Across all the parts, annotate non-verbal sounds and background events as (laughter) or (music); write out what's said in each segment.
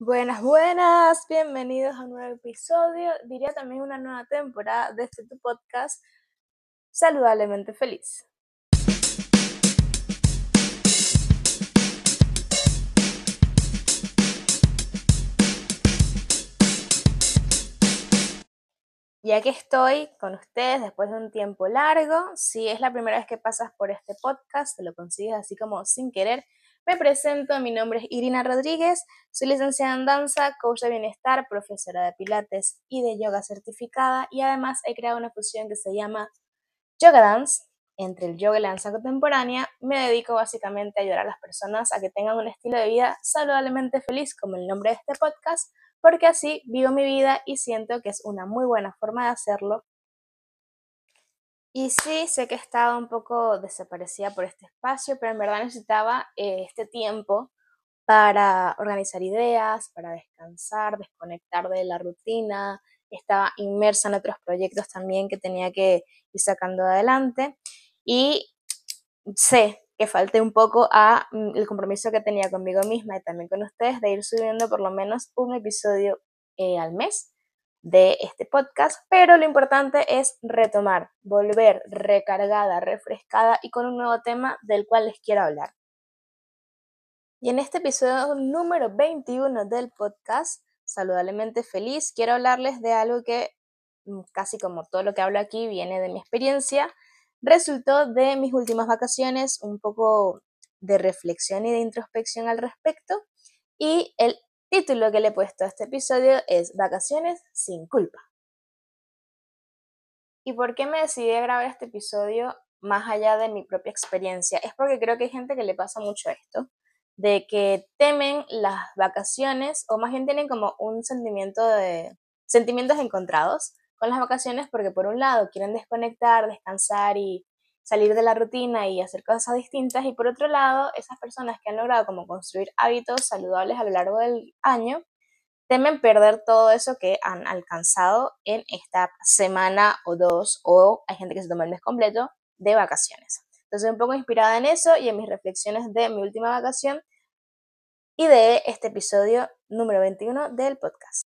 Buenas, buenas, bienvenidos a un nuevo episodio, diría también una nueva temporada de este tu podcast, Saludablemente Feliz. Ya que estoy con ustedes después de un tiempo largo, si es la primera vez que pasas por este podcast, te lo consigues así como sin querer, me presento, mi nombre es Irina Rodríguez, soy licenciada en danza, coach de bienestar, profesora de pilates y de yoga certificada y además he creado una fusión que se llama Yoga Dance. Entre el yoga y la danza contemporánea, me dedico básicamente a ayudar a las personas a que tengan un estilo de vida saludablemente feliz, como el nombre de este podcast, porque así vivo mi vida y siento que es una muy buena forma de hacerlo y sí, sé que he estado un poco desaparecida por este espacio, pero en verdad necesitaba eh, este tiempo para organizar ideas, para descansar, desconectar de la rutina. Estaba inmersa en otros proyectos también que tenía que ir sacando adelante. Y sé que falté un poco a mm, el compromiso que tenía conmigo misma y también con ustedes de ir subiendo por lo menos un episodio eh, al mes de este podcast, pero lo importante es retomar, volver recargada, refrescada y con un nuevo tema del cual les quiero hablar. Y en este episodio número 21 del podcast, Saludablemente Feliz, quiero hablarles de algo que mm, casi como todo lo que hablo aquí viene de mi experiencia, resultó de mis últimas vacaciones, un poco de reflexión y de introspección al respecto, y el Título que le he puesto a este episodio es Vacaciones sin culpa. ¿Y por qué me decidí a grabar este episodio más allá de mi propia experiencia? Es porque creo que hay gente que le pasa mucho esto, de que temen las vacaciones o más bien tienen como un sentimiento de sentimientos encontrados con las vacaciones porque por un lado quieren desconectar, descansar y salir de la rutina y hacer cosas distintas y por otro lado, esas personas que han logrado como construir hábitos saludables a lo largo del año, temen perder todo eso que han alcanzado en esta semana o dos o hay gente que se toma el mes completo de vacaciones. Entonces, un poco inspirada en eso y en mis reflexiones de mi última vacación y de este episodio número 21 del podcast.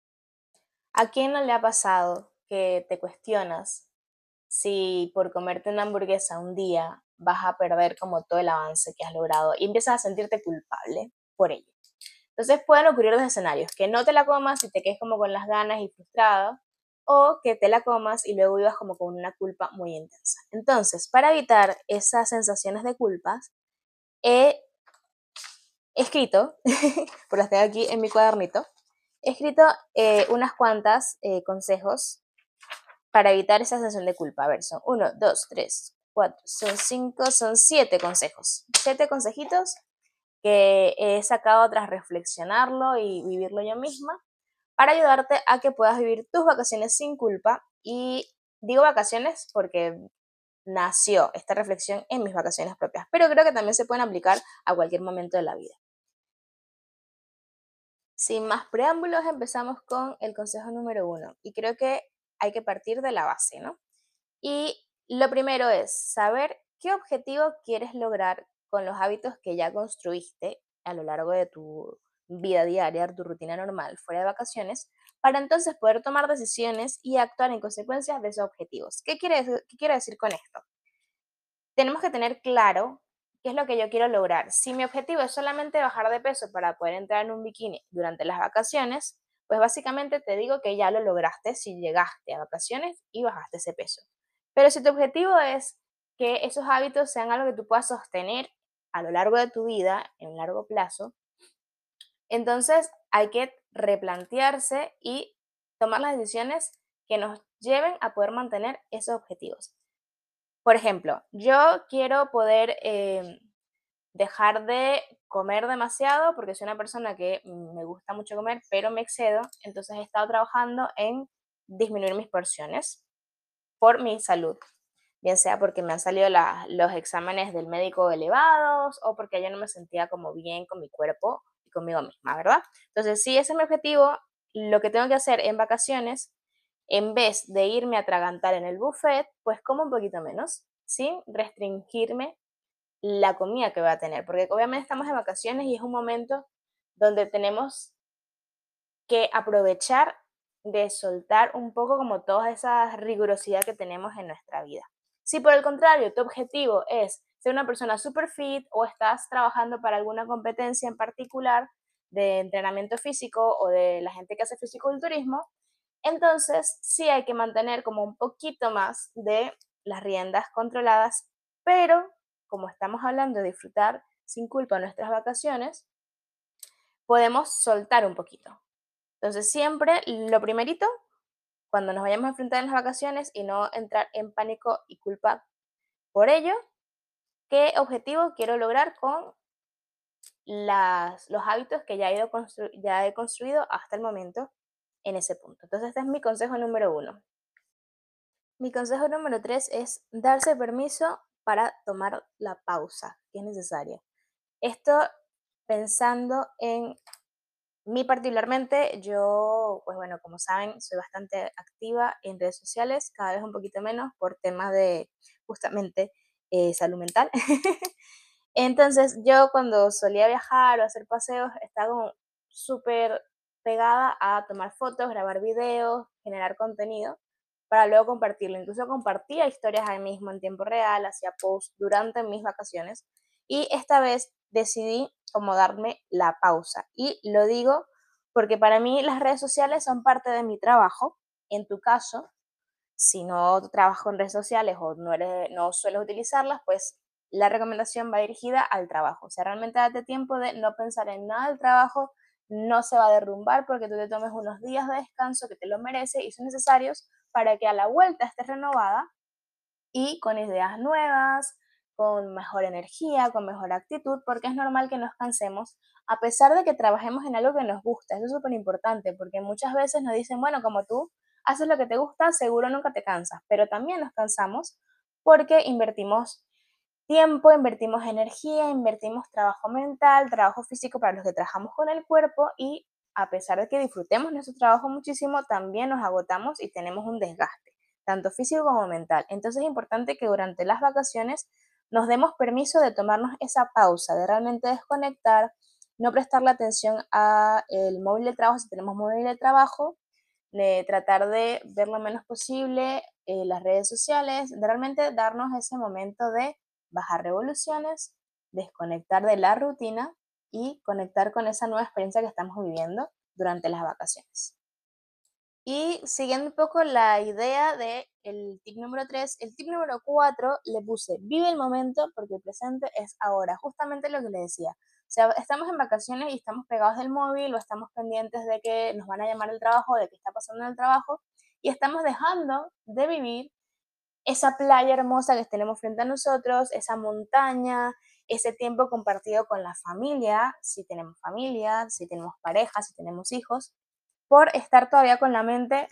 ¿A quién no le ha pasado que te cuestionas si por comerte una hamburguesa un día vas a perder como todo el avance que has logrado y empiezas a sentirte culpable por ello. Entonces pueden ocurrir dos escenarios, que no te la comas y te quedes como con las ganas y frustrado, o que te la comas y luego vivas como con una culpa muy intensa. Entonces, para evitar esas sensaciones de culpas, he escrito, (laughs) por las tengo aquí en mi cuadernito, he escrito eh, unas cuantas eh, consejos para evitar esa sensación de culpa. A ver, son uno, dos, tres, cuatro, son cinco, son siete consejos. Siete consejitos que he sacado tras reflexionarlo y vivirlo yo misma para ayudarte a que puedas vivir tus vacaciones sin culpa. Y digo vacaciones porque nació esta reflexión en mis vacaciones propias, pero creo que también se pueden aplicar a cualquier momento de la vida. Sin más preámbulos, empezamos con el consejo número uno. Y creo que hay que partir de la base, ¿no? Y lo primero es saber qué objetivo quieres lograr con los hábitos que ya construiste a lo largo de tu vida diaria, tu rutina normal, fuera de vacaciones, para entonces poder tomar decisiones y actuar en consecuencia de esos objetivos. ¿Qué quiero decir con esto? Tenemos que tener claro qué es lo que yo quiero lograr. Si mi objetivo es solamente bajar de peso para poder entrar en un bikini durante las vacaciones, pues básicamente te digo que ya lo lograste si llegaste a vacaciones y bajaste ese peso. Pero si tu objetivo es que esos hábitos sean algo que tú puedas sostener a lo largo de tu vida, en largo plazo, entonces hay que replantearse y tomar las decisiones que nos lleven a poder mantener esos objetivos. Por ejemplo, yo quiero poder eh, dejar de comer demasiado porque soy una persona que me gusta mucho comer, pero me excedo, entonces he estado trabajando en disminuir mis porciones por mi salud, bien sea porque me han salido los exámenes del médico elevados o porque yo no me sentía como bien con mi cuerpo y conmigo misma, ¿verdad? Entonces, si ese es mi objetivo, lo que tengo que hacer en vacaciones, en vez de irme a atragantar en el buffet, pues como un poquito menos, sin restringirme la comida que va a tener, porque obviamente estamos de vacaciones y es un momento donde tenemos que aprovechar de soltar un poco como toda esa rigurosidad que tenemos en nuestra vida. Si por el contrario tu objetivo es ser una persona super fit o estás trabajando para alguna competencia en particular de entrenamiento físico o de la gente que hace fisiculturismo, entonces sí hay que mantener como un poquito más de las riendas controladas, pero como estamos hablando de disfrutar sin culpa nuestras vacaciones, podemos soltar un poquito. Entonces siempre lo primerito, cuando nos vayamos a enfrentar en las vacaciones y no entrar en pánico y culpa por ello, ¿qué objetivo quiero lograr con los hábitos que ya he, ya he construido hasta el momento en ese punto? Entonces este es mi consejo número uno. Mi consejo número tres es darse permiso para tomar la pausa que es necesaria. Esto pensando en mí particularmente, yo, pues bueno, como saben, soy bastante activa en redes sociales, cada vez un poquito menos por temas de justamente eh, salud mental. (laughs) Entonces yo cuando solía viajar o hacer paseos estaba como súper pegada a tomar fotos, grabar videos, generar contenido para luego compartirlo. Incluso compartía historias ahí mismo en tiempo real, hacía posts durante mis vacaciones y esta vez decidí como darme la pausa. Y lo digo porque para mí las redes sociales son parte de mi trabajo. En tu caso, si no trabajo en redes sociales o no, eres, sueles utilizarlas, pues la recomendación va dirigida al trabajo. O sea, realmente date tiempo de no pensar en nada del trabajo, no se va a derrumbar porque tú te tomes unos días de descanso que te lo mereces y son necesarios para que a la vuelta estés renovada y con ideas nuevas, con mejor energía, con mejor actitud, porque es normal que nos cansemos, a pesar de que trabajemos en algo que nos gusta. Eso es súper importante, porque muchas veces nos dicen, bueno, como tú haces lo que te gusta, seguro nunca te cansas, pero también nos cansamos porque invertimos tiempo, invertimos energía, invertimos trabajo mental, trabajo físico para los que trabajamos con el cuerpo y a pesar de que disfrutemos nuestro trabajo muchísimo, también nos agotamos y tenemos un desgaste, tanto físico como mental. Entonces es importante que durante las vacaciones nos demos permiso de tomarnos esa pausa, de realmente desconectar, no prestarle atención a el móvil de trabajo si tenemos móvil de trabajo, de tratar de ver lo menos posible eh, las redes sociales, de realmente darnos ese momento de bajar revoluciones, desconectar de la rutina y conectar con esa nueva experiencia que estamos viviendo durante las vacaciones. Y siguiendo un poco la idea de el tip número 3, el tip número 4 le puse vive el momento porque el presente es ahora, justamente lo que le decía. O sea, estamos en vacaciones y estamos pegados del móvil o estamos pendientes de que nos van a llamar el trabajo, de qué está pasando en el trabajo y estamos dejando de vivir esa playa hermosa que tenemos frente a nosotros, esa montaña, ese tiempo compartido con la familia, si tenemos familia, si tenemos pareja, si tenemos hijos por estar todavía con la mente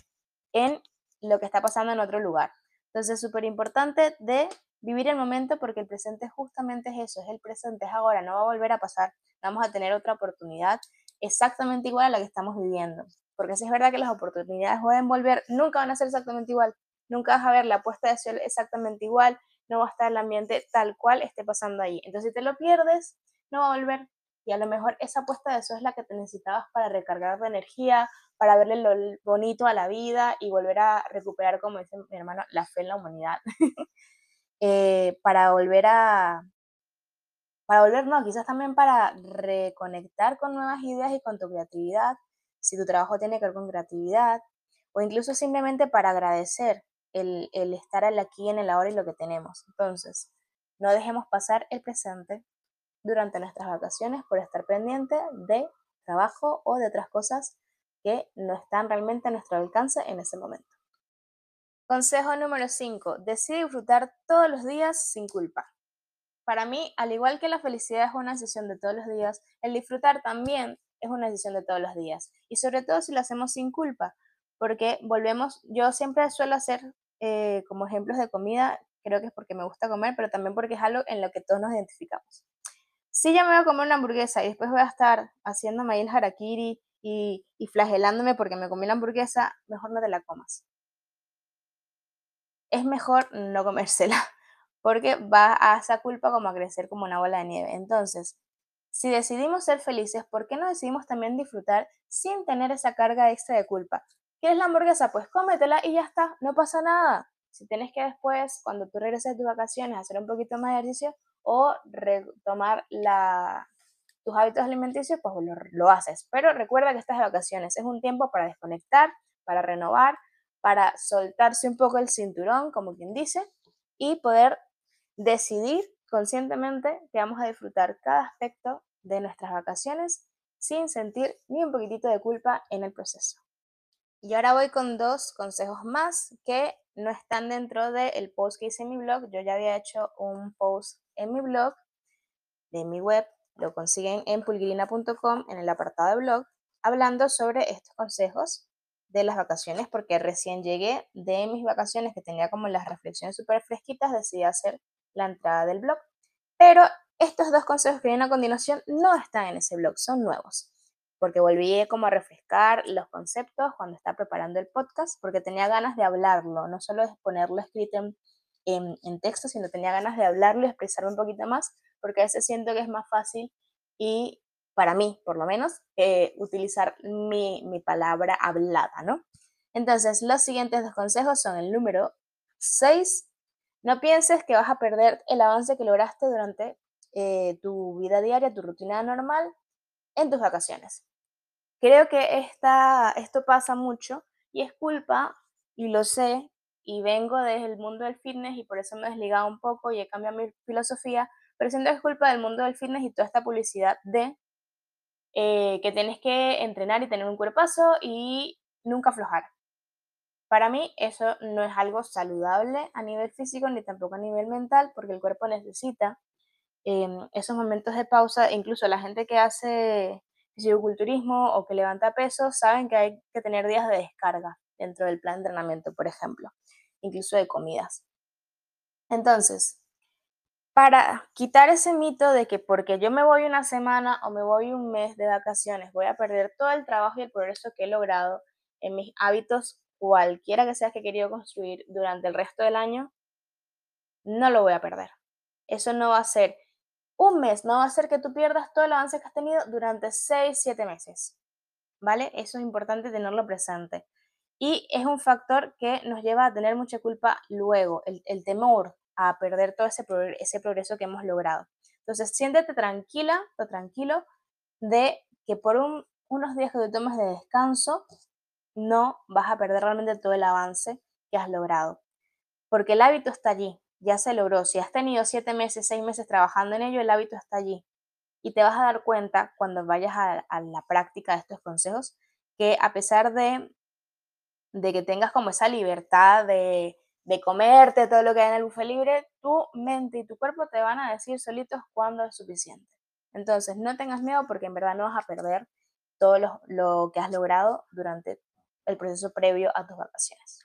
en lo que está pasando en otro lugar. Entonces, súper importante de vivir el momento porque el presente justamente es eso, es el presente, es ahora, no va a volver a pasar, vamos a tener otra oportunidad exactamente igual a la que estamos viviendo. Porque si es verdad que las oportunidades pueden volver, nunca van a ser exactamente igual, nunca vas a ver la puesta de sol exactamente igual, no va a estar el ambiente tal cual esté pasando ahí. Entonces, si te lo pierdes, no va a volver. Y a lo mejor esa puesta de sol es la que te necesitabas para recargar de energía, para verle lo bonito a la vida y volver a recuperar, como dice mi hermano, la fe en la humanidad. (laughs) Eh, para volver a, para volver, no, quizás también para reconectar con nuevas ideas y con tu creatividad, si tu trabajo tiene que ver con creatividad, o incluso simplemente para agradecer el, estar aquí en el ahora y lo que tenemos. Entonces, no dejemos pasar el presente durante nuestras vacaciones por estar pendiente de trabajo o de otras cosas que no están realmente a nuestro alcance en ese momento. Consejo número 5. Decide disfrutar todos los días sin culpa. Para mí, al igual que la felicidad es una decisión de todos los días, el disfrutar también es una decisión de todos los días. Y sobre todo si lo hacemos sin culpa, porque volvemos, yo siempre suelo hacer eh, como ejemplos de comida, creo que es porque me gusta comer, pero también porque es algo en lo que todos nos identificamos. Si ya me voy a comer una hamburguesa y después voy a estar haciéndome el harakiri y, flagelándome porque me comí la hamburguesa, mejor no te la comas. Es mejor no comérsela, (laughs) porque va a esa culpa como a crecer como una bola de nieve. Entonces, Si decidimos ser felices, ¿por qué no decidimos también disfrutar sin tener esa carga extra de culpa? ¿Quieres la hamburguesa? Pues cómetela y ya está, no pasa nada. Si tienes que después, cuando tú regreses de tus vacaciones, hacer un poquito más de ejercicio o retomar la, tus hábitos alimenticios, pues lo, lo haces. Pero recuerda que estás de vacaciones, es un tiempo para desconectar, para renovar, para soltarse un poco el cinturón, como quien dice, y poder decidir conscientemente que vamos a disfrutar cada aspecto de nuestras vacaciones sin sentir ni un poquitito de culpa en el proceso. Y ahora voy con dos consejos más que no están dentro del post que hice en mi blog. Yo ya había hecho un post en mi blog de mi web, lo consiguen en pulgirina.com en el apartado de blog, hablando sobre estos consejos de las vacaciones porque recién llegué de mis vacaciones que tenía como las reflexiones súper fresquitas, decidí hacer la entrada del blog. Pero estos dos consejos que vienen a continuación no están en ese blog, son nuevos, porque volví como a refrescar los conceptos cuando estaba preparando el podcast, porque tenía ganas de hablarlo, no solo de ponerlo escrito en, en, texto, sino tenía ganas de hablarlo y expresarlo un poquito más, porque a veces siento que es más fácil y para mí, por lo menos, eh, utilizar mi, mi, palabra hablada, ¿no? Entonces, los siguientes dos consejos son el número 6. No pienses que vas a perder el avance que lograste durante eh, tu vida diaria, tu rutina normal, en tus vacaciones. Creo que esta, esto pasa mucho y es culpa, y lo sé, y vengo desde el mundo del fitness y por eso me he desligado un poco y he cambiado mi filosofía, pero siento que es culpa del mundo del fitness y toda esta publicidad de eh, que tienes que entrenar y tener un cuerpazo y nunca aflojar. Para mí eso no es algo saludable a nivel físico ni tampoco a nivel mental porque el cuerpo necesita em, esos momentos de pausa. Incluso la gente que hace fisiculturismo o que levanta pesos saben que hay que tener días de descarga dentro del plan de entrenamiento, por ejemplo, incluso de comidas. Entonces, para quitar ese mito de que porque yo me voy una semana o me voy un mes de vacaciones voy a perder todo el trabajo y el progreso que he logrado en mis hábitos, cualquiera que sea que he querido construir durante el resto del año, no lo voy a perder. Eso no va a ser un mes, no va a ser que tú pierdas todo el avance que has tenido durante 6, 7 meses. ¿Vale? Eso es importante tenerlo presente. Y es un factor que nos lleva a tener mucha culpa luego, el, temor a perder todo ese, progreso que hemos logrado. Entonces, siéntete tranquila o tranquilo de que por unos días que te tomes de descanso, no vas a perder realmente todo el avance que has logrado. Porque el hábito está allí, ya se logró. Si has tenido siete meses, seis meses trabajando en ello, el hábito está allí. Y te vas a dar cuenta cuando vayas a, la práctica de estos consejos que a pesar de, de que tengas como esa libertad de, de comerte todo lo que hay en el buffet libre, tu mente y tu cuerpo te van a decir solitos cuándo es suficiente. Entonces, no tengas miedo porque en verdad no vas a perder todo lo, que has logrado durante el proceso previo a tus vacaciones.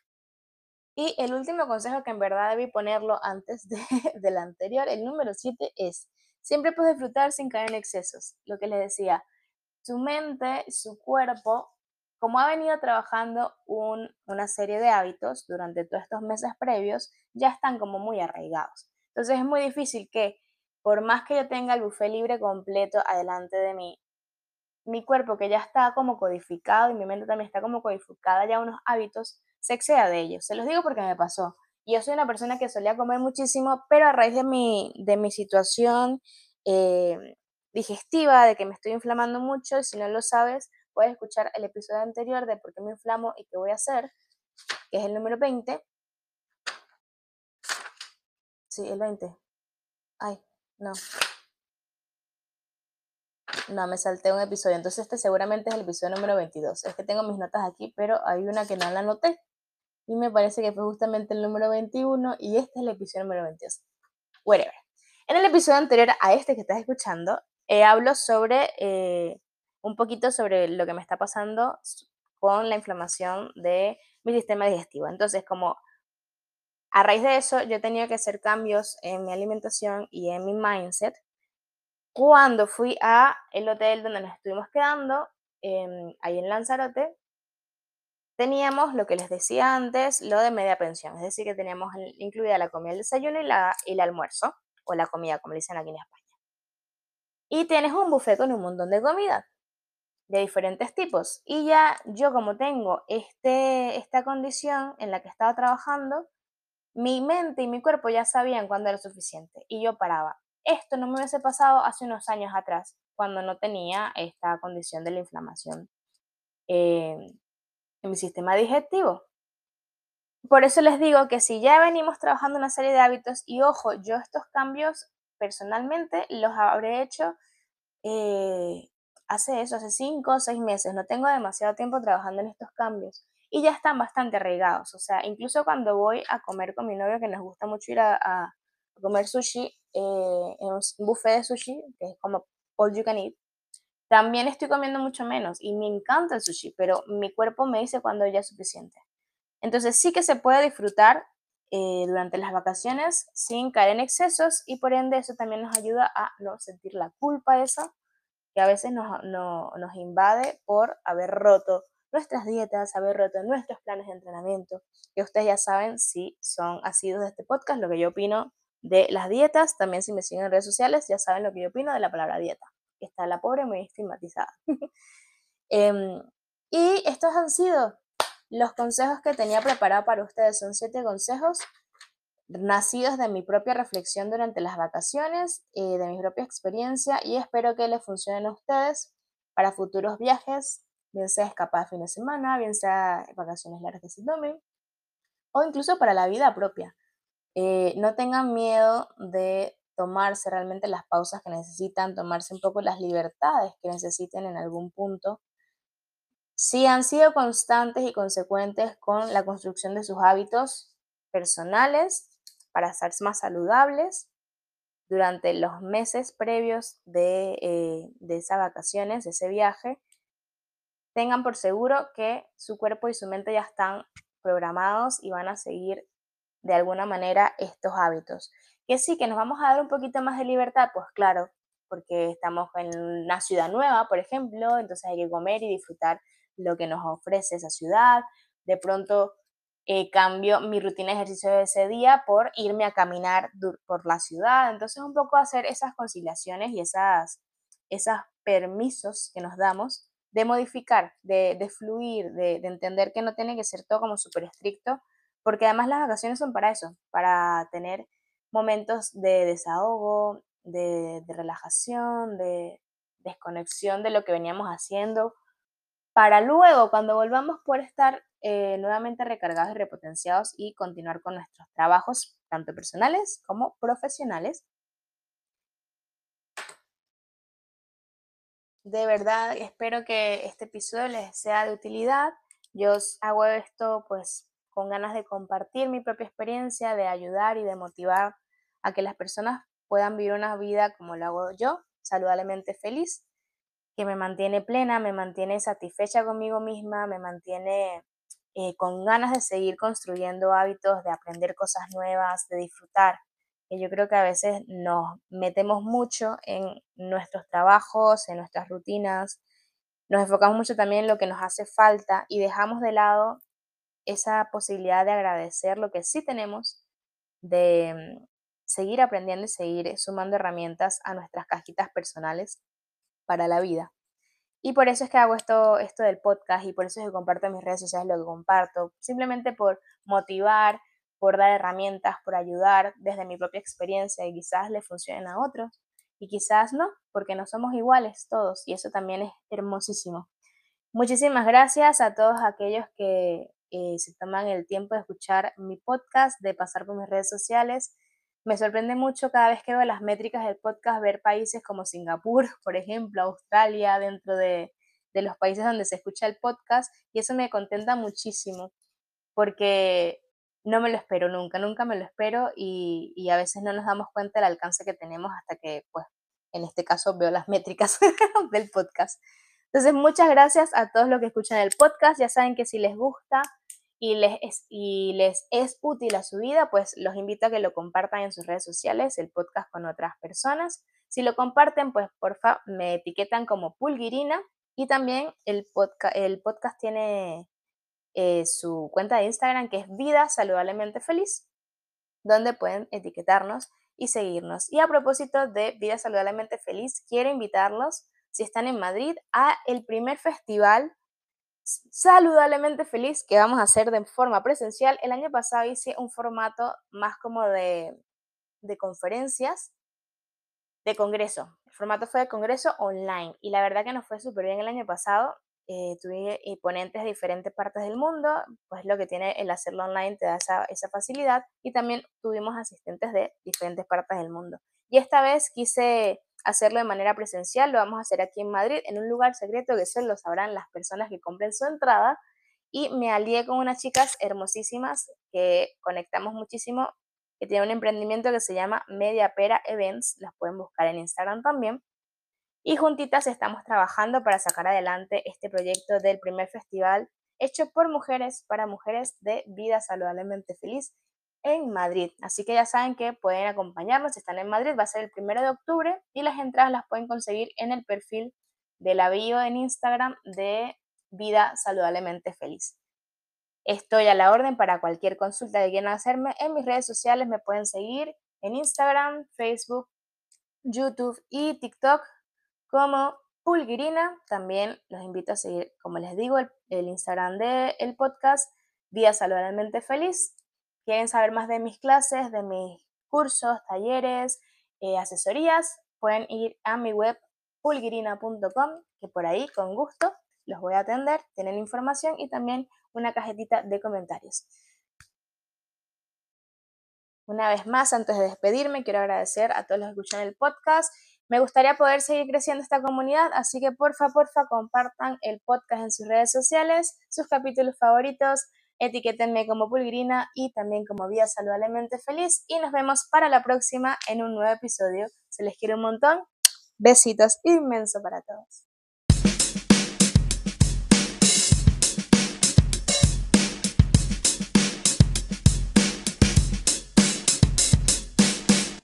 Y el último consejo que en verdad debí ponerlo antes de, (laughs) del anterior, el número 7 es, siempre puedes disfrutar sin caer en excesos. Lo que les decía, tu mente, su cuerpo como ha venido trabajando una serie de hábitos durante todos estos meses previos, ya están como muy arraigados. Entonces es muy difícil que, por más que yo tenga el buffet libre completo adelante de mí, mi cuerpo que ya está como codificado y mi mente también está como codificada ya unos hábitos, se exceda de ellos. Se los digo porque me pasó. Yo soy una persona que solía comer muchísimo, pero a raíz de mi, de mi situación eh, digestiva, de que me estoy inflamando mucho, y si no lo sabes, puedes escuchar el episodio anterior de por qué me inflamo y qué voy a hacer, que es el número 20. Sí, el 20. Ay, no. No, me salté un episodio. Entonces este seguramente es el episodio número 22. Es que tengo mis notas aquí, pero hay una que no la anoté. Y me parece que fue justamente el número 21 y este es el episodio número 22. Whatever. En el episodio anterior a este que estás escuchando, eh, hablo sobre eh, un poquito sobre lo que me está pasando con la inflamación de mi sistema digestivo. Entonces, como a raíz de eso, yo tenía que hacer cambios en mi alimentación y en mi mindset. Cuando fui a el hotel donde nos estuvimos quedando, em, ahí en Lanzarote, teníamos lo que les decía antes, lo de media pensión, es decir, que teníamos incluida la comida, el desayuno y, la, el almuerzo, o la comida, como dicen aquí en España. y tienes un buffet con un montón de comida de diferentes tipos. Y ya yo como tengo este, esta condición en la que estaba trabajando, mi mente y mi cuerpo ya sabían cuándo era suficiente y yo paraba. Esto no me hubiese pasado hace unos años atrás, cuando no tenía esta condición de la inflamación eh, en mi sistema digestivo. Por eso les digo que si ya venimos trabajando una serie de hábitos, y ojo, yo estos cambios personalmente los habré hecho eh, hace eso, hace cinco o seis meses, no tengo demasiado tiempo trabajando en estos cambios y ya están bastante arraigados. O sea, incluso cuando voy a comer con mi novio, que nos gusta mucho ir a, comer sushi, eh, en un buffet de sushi, que es como all you can eat, también estoy comiendo mucho menos y me encanta el sushi, pero mi cuerpo me dice cuando ya es suficiente. Entonces sí que se puede disfrutar eh, durante las vacaciones sin caer en excesos y por ende eso también nos ayuda a no sentir la culpa esa que a veces nos, invade por haber roto nuestras dietas, haber roto nuestros planes de entrenamiento, que ustedes ya saben si son asidos de este podcast, lo que yo opino de las dietas, también si me siguen en redes sociales ya saben lo que yo opino de la palabra dieta, está la pobre muy estigmatizada. (laughs) Em, y estos han sido los consejos que tenía preparado para ustedes, son siete consejos nacidos de mi propia reflexión durante las vacaciones, eh, de mi propia experiencia y espero que les funcionen a ustedes para futuros viajes, bien sea escapada fin de semana, bien sea vacaciones largas que se tomen, o incluso para la vida propia. Eh, no tengan miedo de tomarse realmente las pausas que necesitan, tomarse un poco las libertades que necesiten en algún punto. Si han sido constantes y consecuentes con la construcción de sus hábitos personales para estar más saludables durante los meses previos de, eh, de esas vacaciones, de ese viaje, tengan por seguro que su cuerpo y su mente ya están programados y van a seguir de alguna manera estos hábitos. Que sí, que nos vamos a dar un poquito más de libertad, pues claro, porque estamos en una ciudad nueva, por ejemplo, entonces hay que comer y disfrutar lo que nos ofrece esa ciudad. De pronto eh, cambio mi rutina de ejercicio de ese día por irme a caminar por la ciudad. Entonces un poco hacer esas conciliaciones y esas, esos permisos que nos damos de modificar, de, fluir, de, entender que no tiene que ser todo como súper estricto, porque además las vacaciones son para eso, para tener momentos de desahogo, de, relajación, de desconexión de lo que veníamos haciendo, para luego, cuando volvamos, poder estar eh, nuevamente recargados y repotenciados y continuar con nuestros trabajos, tanto personales como profesionales, De verdad, espero que este episodio les sea de utilidad. Yo hago esto pues con ganas de compartir mi propia experiencia, de ayudar y de motivar a que las personas puedan vivir una vida como lo hago yo, saludablemente feliz, que me mantiene plena, me mantiene satisfecha conmigo misma, me mantiene eh, con ganas de seguir construyendo hábitos, de aprender cosas nuevas, de disfrutar que yo creo que a veces nos metemos mucho en nuestros trabajos, en nuestras rutinas, nos enfocamos mucho también en lo que nos hace falta y dejamos de lado esa posibilidad de agradecer lo que sí tenemos, de mm, seguir aprendiendo y seguir sumando herramientas a nuestras cajitas personales para la vida. Y por eso es que hago esto, esto del podcast y por eso es que comparto en mis redes sociales lo que comparto, simplemente por motivar, por dar herramientas, por ayudar desde mi propia experiencia y quizás le funcionen a otros y quizás no, porque no somos iguales todos y eso también es hermosísimo. Muchísimas gracias a todos aquellos que eh, se toman el tiempo de escuchar mi podcast, de pasar por mis redes sociales. Me sorprende mucho cada vez que veo las métricas del podcast ver países como Singapur, (laughs) por ejemplo, Australia, dentro de, de los países donde se escucha el podcast y eso me contenta muchísimo porque no me lo espero nunca, nunca me lo espero y, a veces no nos damos cuenta del alcance que tenemos hasta que, pues, en este caso veo las métricas (laughs) del podcast. Entonces, muchas gracias a todos los que escuchan el podcast. Ya saben que si les gusta y les es, y les es útil a su vida, pues los invito a que lo compartan en sus redes sociales, el podcast con otras personas. Si lo comparten, pues porfa, me etiquetan como Pulguirina y también el, el podcast tiene eh, su cuenta de Instagram que es Vida Saludablemente Feliz, donde pueden etiquetarnos y seguirnos. Y a propósito de Vida Saludablemente Feliz, quiero invitarlos, si están en Madrid, a el primer festival saludablemente feliz que vamos a hacer de forma presencial. El año pasado hice un formato más como de, de conferencias, de congreso. El formato fue de congreso online y la verdad que nos fue súper bien el año pasado. Eh, tuve ponentes de diferentes partes del mundo, pues lo que tiene el hacerlo online te da esa, esa facilidad y también tuvimos asistentes de diferentes partes del mundo. Y esta vez quise hacerlo de manera presencial, lo vamos a hacer aquí en Madrid, en un lugar secreto que solo sabrán las personas que compren su entrada. Y me alié con unas chicas hermosísimas que conectamos muchísimo, que tienen un emprendimiento que se llama Media Pera Events, las pueden buscar en Instagram también. Y juntitas estamos trabajando para sacar adelante este proyecto del primer festival hecho por mujeres para mujeres de vida saludablemente feliz en Madrid. Así que ya saben que pueden acompañarnos si están en Madrid. Va a ser el primero de octubre y las entradas las pueden conseguir en el perfil de la bio en Instagram de Vida Saludablemente Feliz. Estoy a la orden para cualquier consulta que quieran hacerme. En mis redes sociales me pueden seguir en Instagram, Facebook, YouTube y TikTok como Pulguirina. También los invito a seguir, como les digo, el, Instagram del el podcast Vida Saludablemente Feliz quieren saber más de mis clases, de mis cursos, talleres, eh, asesorías, pueden ir a mi web pulgirina.com, que por ahí con gusto los voy a atender, tienen información y también una cajetita de comentarios. Una vez más, antes de despedirme, quiero agradecer a todos los que escuchan el podcast. Me gustaría poder seguir creciendo esta comunidad, así que porfa, porfa, compartan el podcast en sus redes sociales, sus capítulos favoritos, etiquétenme como Pulgrina y también como Vida Saludablemente Feliz y nos vemos para la próxima en un nuevo episodio. Se les quiere un montón. Besitos inmenso para todos.